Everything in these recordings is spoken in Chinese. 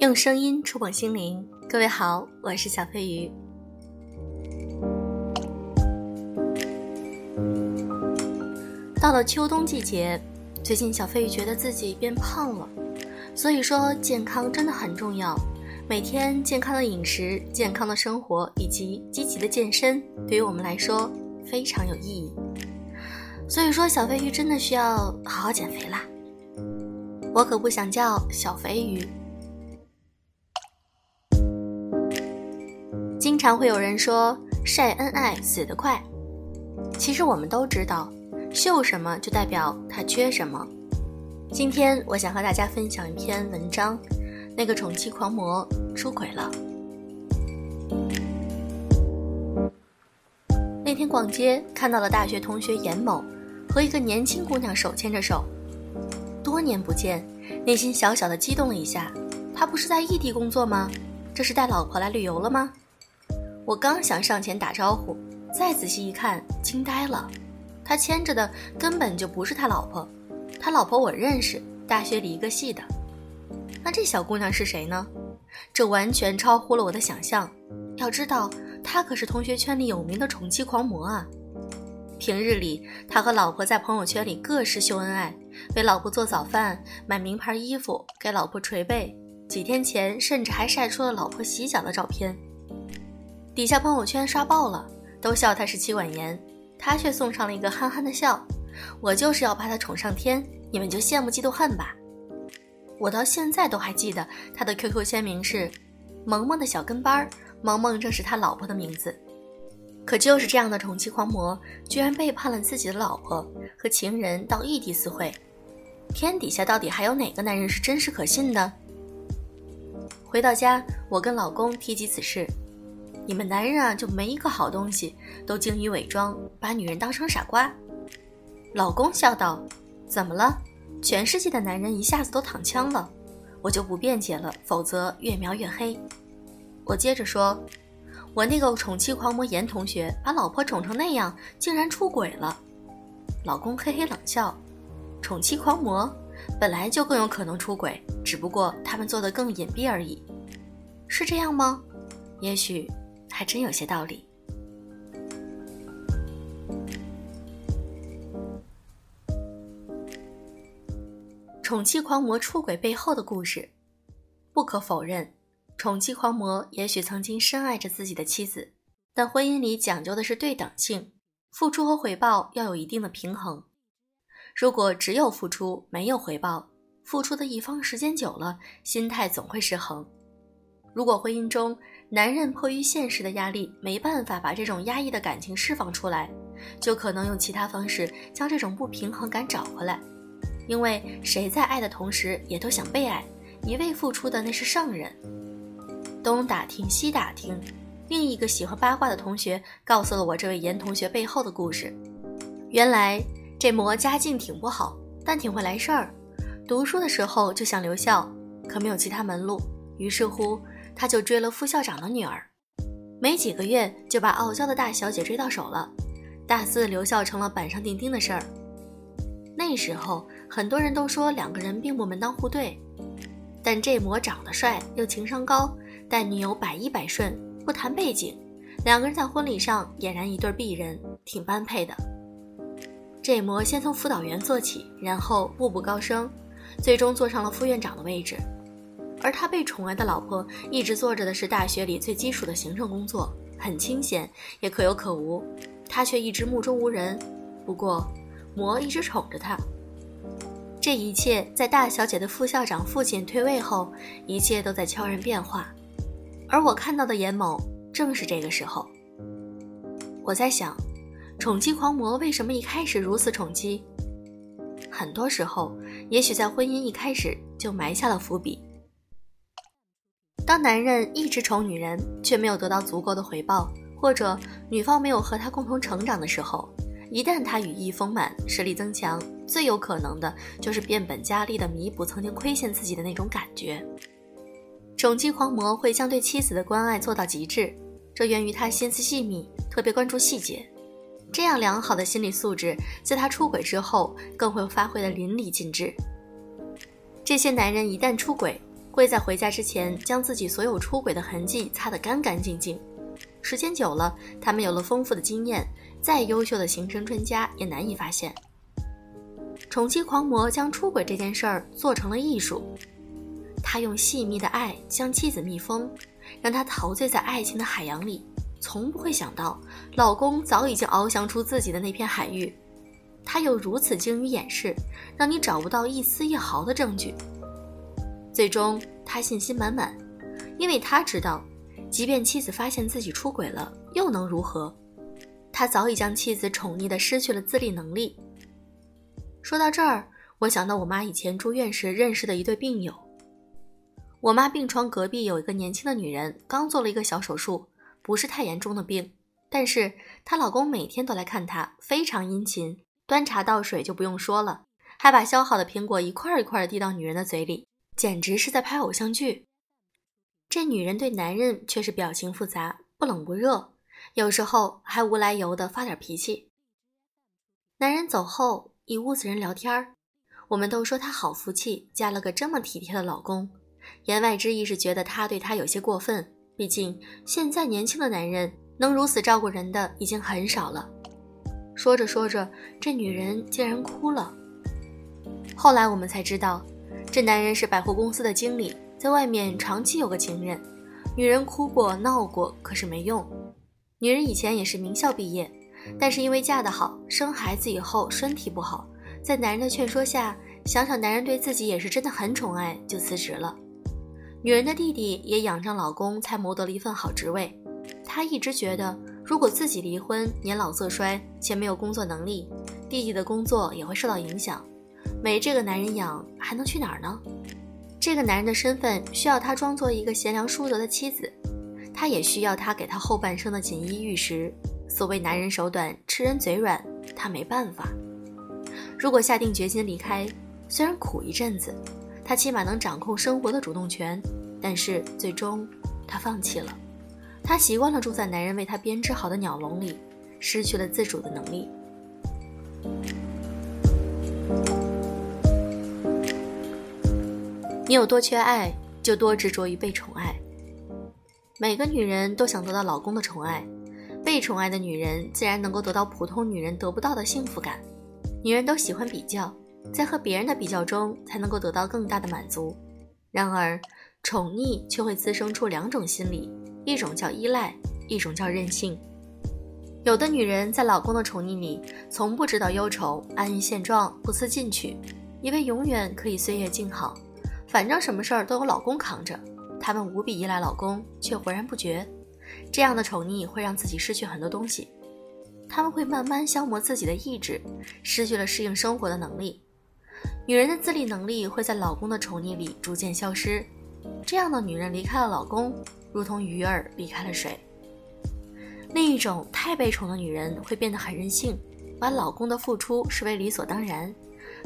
用声音触碰心灵，各位好，我是小飞鱼。到了秋冬季节，最近小飞鱼觉得自己变胖了，所以说健康真的很重要。每天健康的饮食、健康的生活以及积极的健身，对于我们来说非常有意义。所以说，小飞鱼真的需要好好减肥啦。我可不想叫小肥鱼。经常会有人说晒恩爱死得快，其实我们都知道，秀什么就代表他缺什么。今天我想和大家分享一篇文章，那个宠妻狂魔出轨了。那天逛街看到了大学同学严某和一个年轻姑娘手牵着手，多年不见，内心小小的激动了一下。他不是在异地工作吗？这是带老婆来旅游了吗？我刚想上前打招呼，再仔细一看，惊呆了。他牵着的根本就不是他老婆，他老婆我认识，大学里一个系的。那这小姑娘是谁呢？这完全超乎了我的想象。要知道，他可是同学圈里有名的宠妻狂魔啊。平日里，他和老婆在朋友圈里各式秀恩爱，为老婆做早饭，买名牌衣服，给老婆捶背。几天前，甚至还晒出了老婆洗脚的照片。底下朋友圈刷爆了，都笑他是妻管严，他却送上了一个憨憨的笑。我就是要把他宠上天，你们就羡慕嫉妒恨吧。我到现在都还记得他的 QQ 签名是“萌萌的小跟班儿”，萌萌正是他老婆的名字。可就是这样的宠妻狂魔，居然背叛了自己的老婆和情人到异地私会，天底下到底还有哪个男人是真实可信的？回到家，我跟老公提及此事。你们男人啊，就没一个好东西，都精于伪装，把女人当成傻瓜。老公笑道：“怎么了？全世界的男人一下子都躺枪了，我就不辩解了，否则越描越黑。”我接着说：“我那个宠妻狂魔严同学，把老婆宠成那样，竟然出轨了。”老公嘿嘿冷笑：“宠妻狂魔本来就更有可能出轨，只不过他们做的更隐蔽而已，是这样吗？也许。”还真有些道理。宠妻狂魔出轨背后的故事，不可否认，宠妻狂魔也许曾经深爱着自己的妻子，但婚姻里讲究的是对等性，付出和回报要有一定的平衡。如果只有付出没有回报，付出的一方时间久了，心态总会失衡。如果婚姻中，男人迫于现实的压力，没办法把这种压抑的感情释放出来，就可能用其他方式将这种不平衡感找回来。因为谁在爱的同时也都想被爱，一味付出的那是圣人。东打听西打听，另一个喜欢八卦的同学告诉了我这位严同学背后的故事。原来这魔家境挺不好，但挺会来事儿。读书的时候就想留校，可没有其他门路，于是乎。他就追了副校长的女儿，没几个月就把傲娇的大小姐追到手了。大四留校成了板上钉钉的事儿。那时候很多人都说两个人并不门当户对，但这魔长得帅又情商高，待女友百依百顺，不谈背景，两个人在婚礼上俨然一对璧人，挺般配的。这魔先从辅导员做起，然后步步高升，最终坐上了副院长的位置。而他被宠爱的老婆一直做着的是大学里最基础的行政工作，很清闲，也可有可无。他却一直目中无人。不过，魔一直宠着他。这一切在大小姐的副校长父亲退位后，一切都在悄然变化。而我看到的严某正是这个时候。我在想，宠妻狂魔为什么一开始如此宠妻？很多时候，也许在婚姻一开始就埋下了伏笔。当男人一直宠女人，却没有得到足够的回报，或者女方没有和他共同成长的时候，一旦他羽翼丰满，实力增强，最有可能的就是变本加厉地弥补曾经亏欠自己的那种感觉。宠妻狂魔会将对妻子的关爱做到极致，这源于他心思细密，特别关注细节。这样良好的心理素质，在他出轨之后，更会发挥的淋漓尽致。这些男人一旦出轨，会在回家之前将自己所有出轨的痕迹擦得干干净净。时间久了，他们有了丰富的经验，再优秀的刑侦专家也难以发现。宠妻狂魔将出轨这件事儿做成了艺术，他用细密的爱将妻子密封，让她陶醉在爱情的海洋里，从不会想到老公早已经翱翔出自己的那片海域。他有如此精于掩饰，让你找不到一丝一毫的证据。最终，他信心满满，因为他知道。即便妻子发现自己出轨了，又能如何？他早已将妻子宠溺的失去了自立能力。说到这儿，我想到我妈以前住院时认识的一对病友。我妈病床隔壁有一个年轻的女人，刚做了一个小手术，不是太严重的病，但是她老公每天都来看她，非常殷勤，端茶倒水就不用说了，还把削好的苹果一块一块的递到女人的嘴里，简直是在拍偶像剧。这女人对男人却是表情复杂，不冷不热，有时候还无来由的发点脾气。男人走后，一屋子人聊天儿，我们都说她好福气，嫁了个这么体贴的老公。言外之意是觉得他对她有些过分，毕竟现在年轻的男人能如此照顾人的已经很少了。说着说着，这女人竟然哭了。后来我们才知道，这男人是百货公司的经理。在外面长期有个情人，女人哭过闹过，可是没用。女人以前也是名校毕业，但是因为嫁得好，生孩子以后身体不好，在男人的劝说下，想想男人对自己也是真的很宠爱，就辞职了。女人的弟弟也仰仗老公才谋得了一份好职位，她一直觉得如果自己离婚，年老色衰且没有工作能力，弟弟的工作也会受到影响，没这个男人养，还能去哪儿呢？这个男人的身份需要他装作一个贤良淑德的妻子，他也需要他给他后半生的锦衣玉食。所谓男人手短，吃人嘴软，他没办法。如果下定决心离开，虽然苦一阵子，他起码能掌控生活的主动权。但是最终，他放弃了。他习惯了住在男人为他编织好的鸟笼里，失去了自主的能力。你有多缺爱，就多执着于被宠爱。每个女人都想得到老公的宠爱，被宠爱的女人自然能够得到普通女人得不到的幸福感。女人都喜欢比较，在和别人的比较中才能够得到更大的满足。然而，宠溺却会滋生出两种心理，一种叫依赖，一种叫任性。有的女人在老公的宠溺里，从不知道忧愁，安于现状，不思进取，以为永远可以岁月静好。反正什么事儿都有老公扛着，她们无比依赖老公，却浑然不觉，这样的宠溺会让自己失去很多东西。他们会慢慢消磨自己的意志，失去了适应生活的能力。女人的自立能力会在老公的宠溺里逐渐消失。这样的女人离开了老公，如同鱼儿离开了水。另一种太被宠的女人会变得很任性，把老公的付出视为理所当然。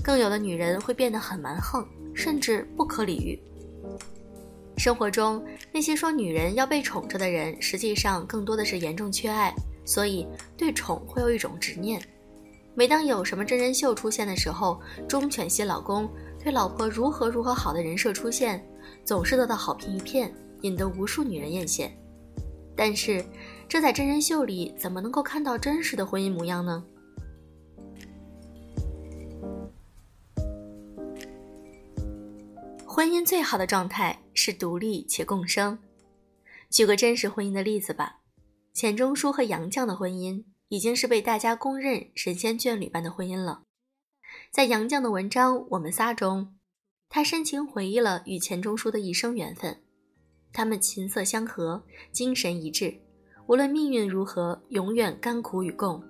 更有的女人会变得很蛮横。甚至不可理喻。生活中那些说女人要被宠着的人，实际上更多的是严重缺爱，所以对宠会有一种执念。每当有什么真人秀出现的时候，忠犬系老公对老婆如何如何好的人设出现，总是得到好评一片，引得无数女人艳羡。但是，这在真人秀里怎么能够看到真实的婚姻模样呢？婚姻最好的状态是独立且共生。举个真实婚姻的例子吧，钱钟书和杨绛的婚姻已经是被大家公认神仙眷侣般的婚姻了。在杨绛的文章《我们仨》中，他深情回忆了与钱钟书的一生缘分。他们琴瑟相和，精神一致，无论命运如何，永远甘苦与共。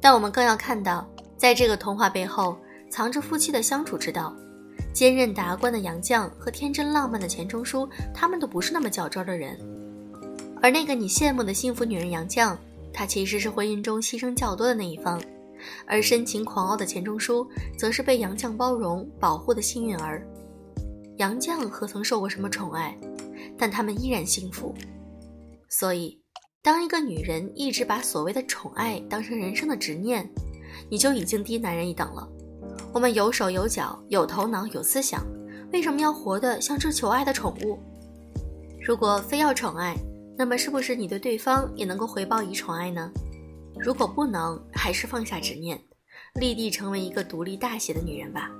但我们更要看到，在这个童话背后，藏着夫妻的相处之道。坚韧达观的杨绛和天真浪漫的钱钟书，他们都不是那么较真的人。而那个你羡慕的幸福女人杨绛，她其实是婚姻中牺牲较多的那一方；而深情狂傲的钱钟书，则是被杨绛包容保护的幸运儿。杨绛何曾受过什么宠爱？但他们依然幸福。所以，当一个女人一直把所谓的宠爱当成人生的执念，你就已经低男人一等了。我们有手有脚有头脑有思想，为什么要活得像只求爱的宠物？如果非要宠爱，那么是不是你对对方也能够回报以宠爱呢？如果不能，还是放下执念，立地成为一个独立大写的女人吧。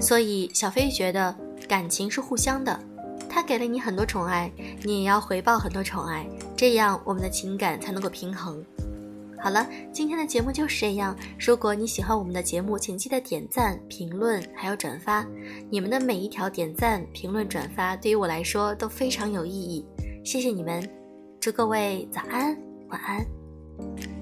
所以，小飞觉得感情是互相的，给了你很多宠爱，你也要回报很多宠爱，这样我们的情感才能够平衡。好了，今天的节目就是这样。如果你喜欢我们的节目，请记得点赞、评论还有转发。你们的每一条点赞、评论、转发，对于我来说都非常有意义。谢谢你们，祝各位早安、晚安。